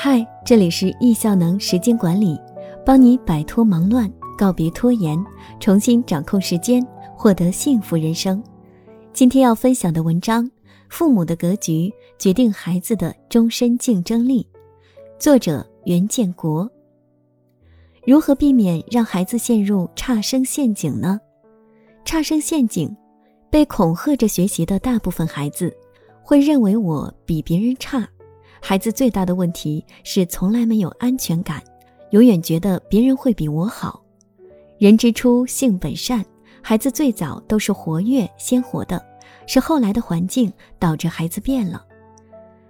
嗨，这里是易效能时间管理，帮你摆脱忙乱，告别拖延，重新掌控时间，获得幸福人生。今天要分享的文章：父母的格局决定孩子的终身竞争力。作者袁建国。如何避免让孩子陷入差生陷阱呢？差生陷阱，被恐吓着学习的大部分孩子，会认为我比别人差。孩子最大的问题是从来没有安全感，永远觉得别人会比我好。人之初，性本善，孩子最早都是活跃鲜活的，是后来的环境导致孩子变了。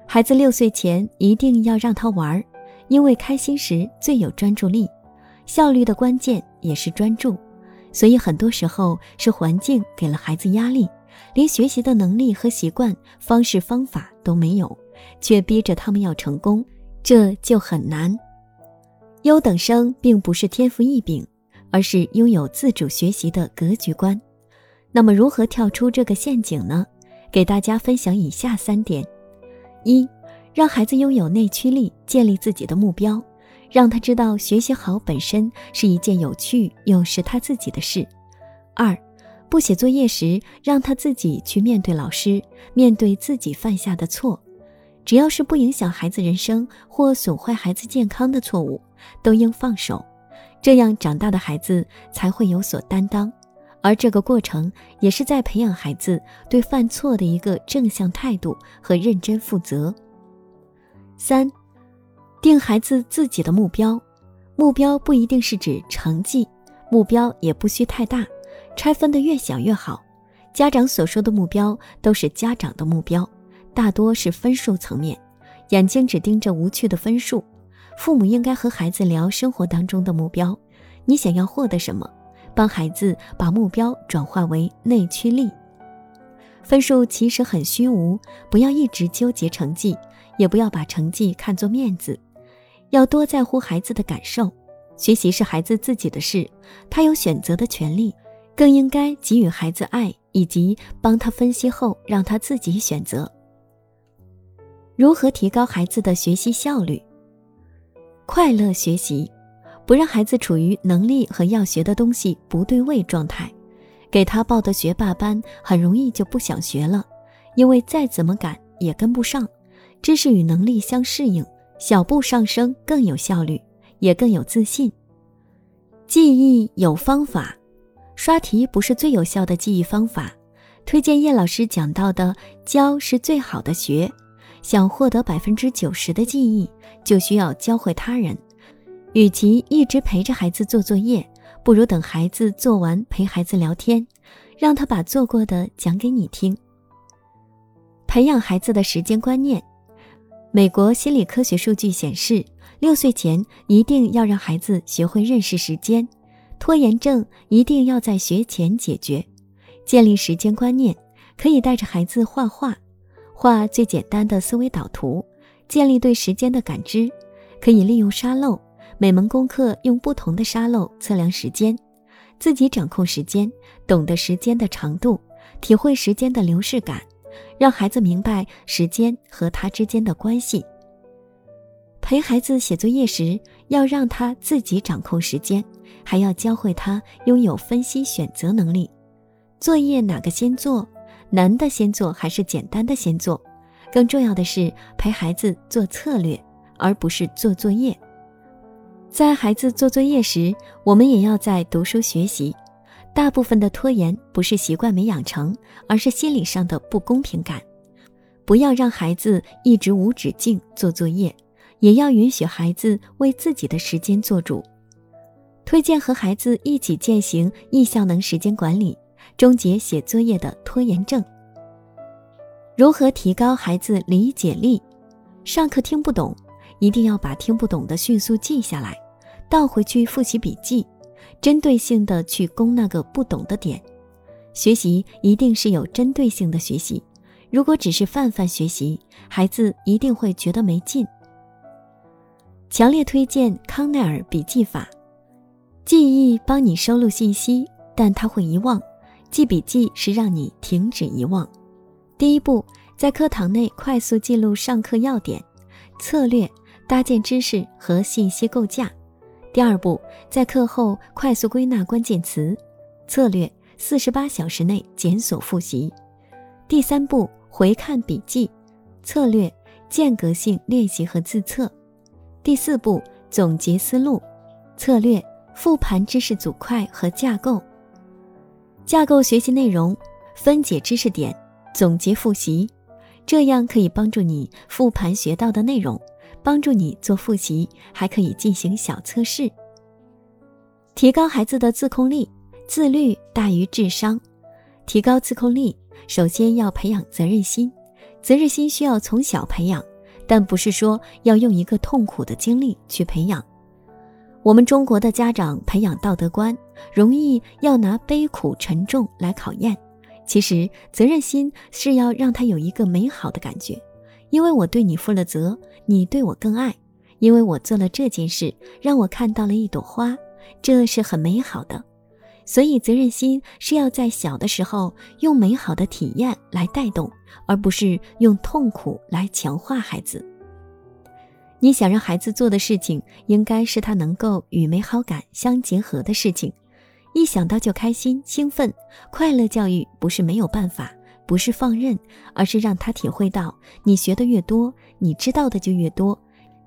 孩子六岁前一定要让他玩，因为开心时最有专注力，效率的关键也是专注。所以很多时候是环境给了孩子压力，连学习的能力和习惯、方式方法都没有。却逼着他们要成功，这就很难。优等生并不是天赋异禀，而是拥有自主学习的格局观。那么，如何跳出这个陷阱呢？给大家分享以下三点：一、让孩子拥有内驱力，建立自己的目标，让他知道学习好本身是一件有趣又是他自己的事；二、不写作业时，让他自己去面对老师，面对自己犯下的错。只要是不影响孩子人生或损坏孩子健康的错误，都应放手，这样长大的孩子才会有所担当。而这个过程也是在培养孩子对犯错的一个正向态度和认真负责。三，定孩子自己的目标，目标不一定是指成绩，目标也不需太大，拆分的越小越好。家长所说的目标都是家长的目标。大多是分数层面，眼睛只盯着无趣的分数。父母应该和孩子聊生活当中的目标，你想要获得什么？帮孩子把目标转化为内驱力。分数其实很虚无，不要一直纠结成绩，也不要把成绩看作面子，要多在乎孩子的感受。学习是孩子自己的事，他有选择的权利，更应该给予孩子爱，以及帮他分析后让他自己选择。如何提高孩子的学习效率？快乐学习，不让孩子处于能力和要学的东西不对位状态。给他报的学霸班，很容易就不想学了，因为再怎么赶也跟不上。知识与能力相适应，小步上升更有效率，也更有自信。记忆有方法，刷题不是最有效的记忆方法。推荐叶老师讲到的教是最好的学。想获得百分之九十的记忆，就需要教会他人。与其一直陪着孩子做作业，不如等孩子做完陪孩子聊天，让他把做过的讲给你听。培养孩子的时间观念。美国心理科学数据显示，六岁前一定要让孩子学会认识时间，拖延症一定要在学前解决。建立时间观念，可以带着孩子画画。画最简单的思维导图，建立对时间的感知，可以利用沙漏，每门功课用不同的沙漏测量时间，自己掌控时间，懂得时间的长度，体会时间的流逝感，让孩子明白时间和他之间的关系。陪孩子写作业时，要让他自己掌控时间，还要教会他拥有分析选择能力。作业哪个先做？难的先做还是简单的先做？更重要的是陪孩子做策略，而不是做作业。在孩子做作业时，我们也要在读书学习。大部分的拖延不是习惯没养成，而是心理上的不公平感。不要让孩子一直无止境做作业，也要允许孩子为自己的时间做主。推荐和孩子一起践行易效能时间管理。终结写作业的拖延症。如何提高孩子理解力？上课听不懂，一定要把听不懂的迅速记下来，倒回去复习笔记，针对性的去攻那个不懂的点。学习一定是有针对性的学习，如果只是泛泛学习，孩子一定会觉得没劲。强烈推荐康奈尔笔记法，记忆帮你收录信息，但他会遗忘。记笔记是让你停止遗忘。第一步，在课堂内快速记录上课要点、策略，搭建知识和信息构架；第二步，在课后快速归纳关键词；策略四十八小时内检索复习；第三步，回看笔记；策略间隔性练习和自测；第四步，总结思路；策略复盘知识组块和架构。架构学习内容，分解知识点，总结复习，这样可以帮助你复盘学到的内容，帮助你做复习，还可以进行小测试。提高孩子的自控力，自律大于智商。提高自控力，首先要培养责任心，责任心需要从小培养，但不是说要用一个痛苦的经历去培养。我们中国的家长培养道德观，容易要拿悲苦沉重来考验。其实责任心是要让他有一个美好的感觉，因为我对你负了责，你对我更爱。因为我做了这件事，让我看到了一朵花，这是很美好的。所以责任心是要在小的时候用美好的体验来带动，而不是用痛苦来强化孩子。你想让孩子做的事情，应该是他能够与美好感相结合的事情，一想到就开心兴奋。快乐教育不是没有办法，不是放任，而是让他体会到，你学的越多，你知道的就越多，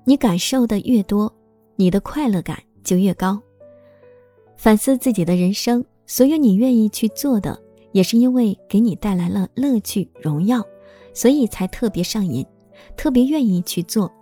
你感受的越多，你的快乐感就越高。反思自己的人生，所有你愿意去做的，也是因为给你带来了乐趣、荣耀，所以才特别上瘾，特别愿意去做。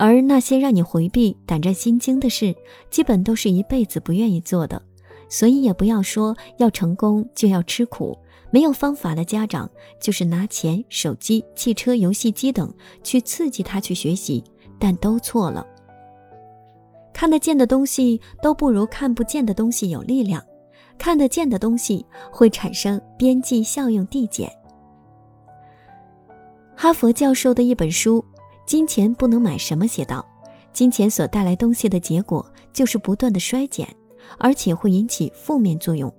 而那些让你回避、胆战心惊的事，基本都是一辈子不愿意做的。所以也不要说要成功就要吃苦。没有方法的家长，就是拿钱、手机、汽车、游戏机等去刺激他去学习，但都错了。看得见的东西都不如看不见的东西有力量。看得见的东西会产生边际效用递减。哈佛教授的一本书。金钱不能买什么？写道：“金钱所带来东西的结果就是不断的衰减，而且会引起负面作用。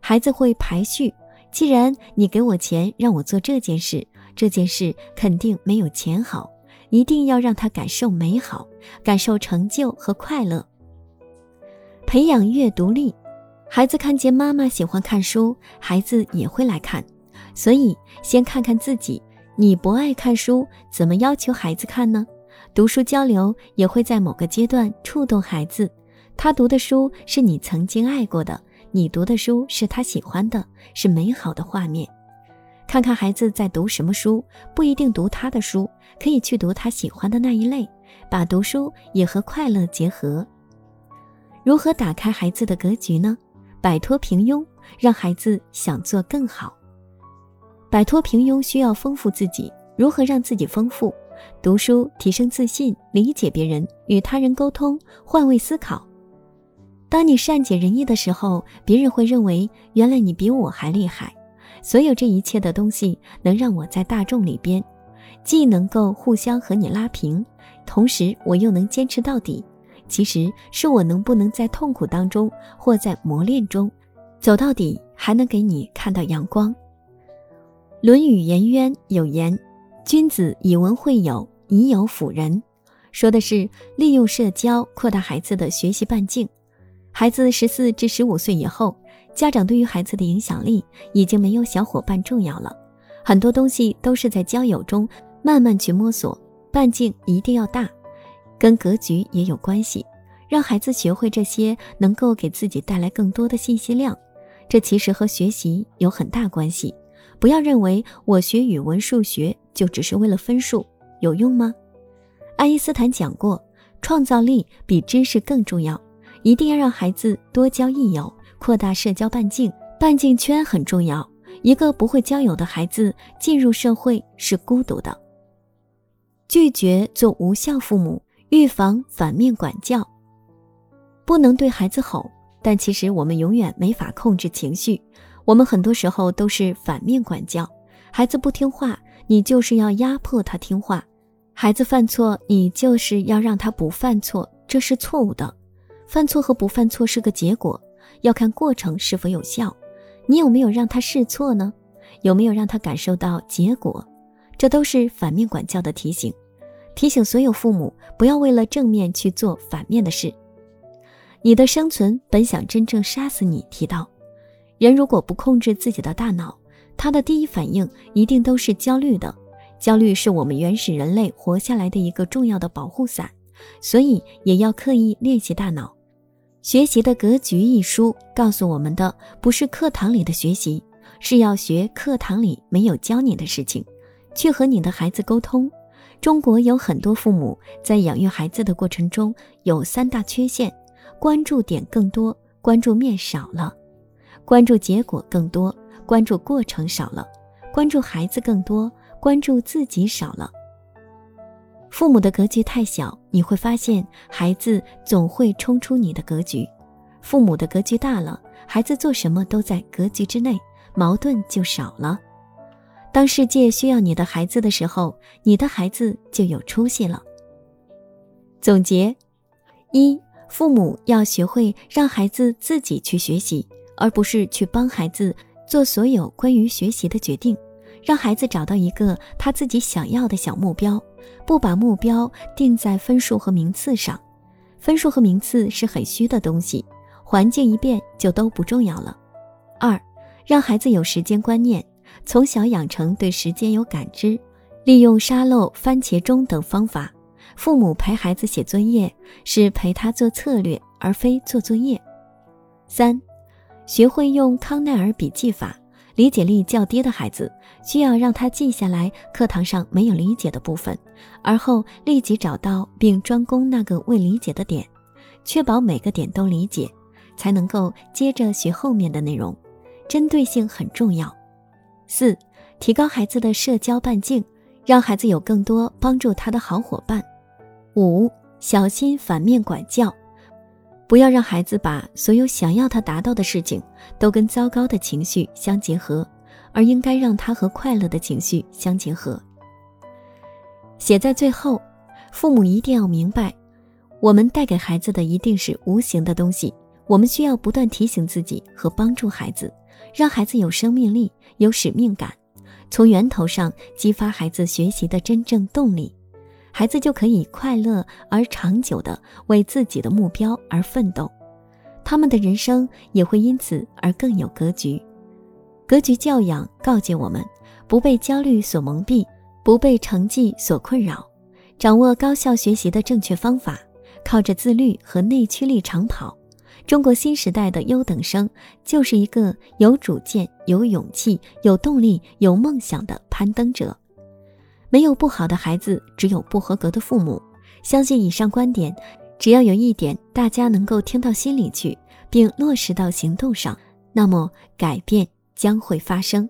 孩子会排序。既然你给我钱让我做这件事，这件事肯定没有钱好。一定要让他感受美好，感受成就和快乐。培养阅读力，孩子看见妈妈喜欢看书，孩子也会来看。所以先看看自己。”你不爱看书，怎么要求孩子看呢？读书交流也会在某个阶段触动孩子。他读的书是你曾经爱过的，你读的书是他喜欢的，是美好的画面。看看孩子在读什么书，不一定读他的书，可以去读他喜欢的那一类，把读书也和快乐结合。如何打开孩子的格局呢？摆脱平庸，让孩子想做更好。摆脱平庸需要丰富自己，如何让自己丰富？读书提升自信，理解别人，与他人沟通，换位思考。当你善解人意的时候，别人会认为原来你比我还厉害。所有这一切的东西能让我在大众里边，既能够互相和你拉平，同时我又能坚持到底。其实是我能不能在痛苦当中或在磨练中走到底，还能给你看到阳光。《论语颜渊》有言：“君子以文会友，以友辅仁。”说的是利用社交扩大孩子的学习半径。孩子十四至十五岁以后，家长对于孩子的影响力已经没有小伙伴重要了。很多东西都是在交友中慢慢去摸索，半径一定要大，跟格局也有关系。让孩子学会这些，能够给自己带来更多的信息量，这其实和学习有很大关系。不要认为我学语文、数学就只是为了分数，有用吗？爱因斯坦讲过，创造力比知识更重要。一定要让孩子多交益友，扩大社交半径，半径圈很重要。一个不会交友的孩子进入社会是孤独的。拒绝做无效父母，预防反面管教。不能对孩子吼，但其实我们永远没法控制情绪。我们很多时候都是反面管教，孩子不听话，你就是要压迫他听话；孩子犯错，你就是要让他不犯错，这是错误的。犯错和不犯错是个结果，要看过程是否有效。你有没有让他试错呢？有没有让他感受到结果？这都是反面管教的提醒。提醒所有父母不要为了正面去做反面的事。你的生存本想真正杀死你。提到，人如果不控制自己的大脑，他的第一反应一定都是焦虑的。焦虑是我们原始人类活下来的一个重要的保护伞，所以也要刻意练习大脑。学习的格局一书告诉我们的，不是课堂里的学习，是要学课堂里没有教你的事情，去和你的孩子沟通。中国有很多父母在养育孩子的过程中有三大缺陷。关注点更多，关注面少了；关注结果更多，关注过程少了；关注孩子更多，关注自己少了。父母的格局太小，你会发现孩子总会冲出你的格局；父母的格局大了，孩子做什么都在格局之内，矛盾就少了。当世界需要你的孩子的时候，你的孩子就有出息了。总结一。父母要学会让孩子自己去学习，而不是去帮孩子做所有关于学习的决定。让孩子找到一个他自己想要的小目标，不把目标定在分数和名次上。分数和名次是很虚的东西，环境一变就都不重要了。二，让孩子有时间观念，从小养成对时间有感知，利用沙漏、番茄钟等方法。父母陪孩子写作业是陪他做策略，而非做作业。三，学会用康奈尔笔记法。理解力较低的孩子，需要让他记下来课堂上没有理解的部分，而后立即找到并专攻那个未理解的点，确保每个点都理解，才能够接着学后面的内容。针对性很重要。四，提高孩子的社交半径，让孩子有更多帮助他的好伙伴。五，小心反面管教，不要让孩子把所有想要他达到的事情都跟糟糕的情绪相结合，而应该让他和快乐的情绪相结合。写在最后，父母一定要明白，我们带给孩子的一定是无形的东西，我们需要不断提醒自己和帮助孩子，让孩子有生命力、有使命感，从源头上激发孩子学习的真正动力。孩子就可以快乐而长久地为自己的目标而奋斗，他们的人生也会因此而更有格局。格局教养告诫我们，不被焦虑所蒙蔽，不被成绩所困扰，掌握高效学习的正确方法，靠着自律和内驱力长跑。中国新时代的优等生就是一个有主见、有勇气、有动力、有梦想的攀登者。没有不好的孩子，只有不合格的父母。相信以上观点，只要有一点大家能够听到心里去，并落实到行动上，那么改变将会发生。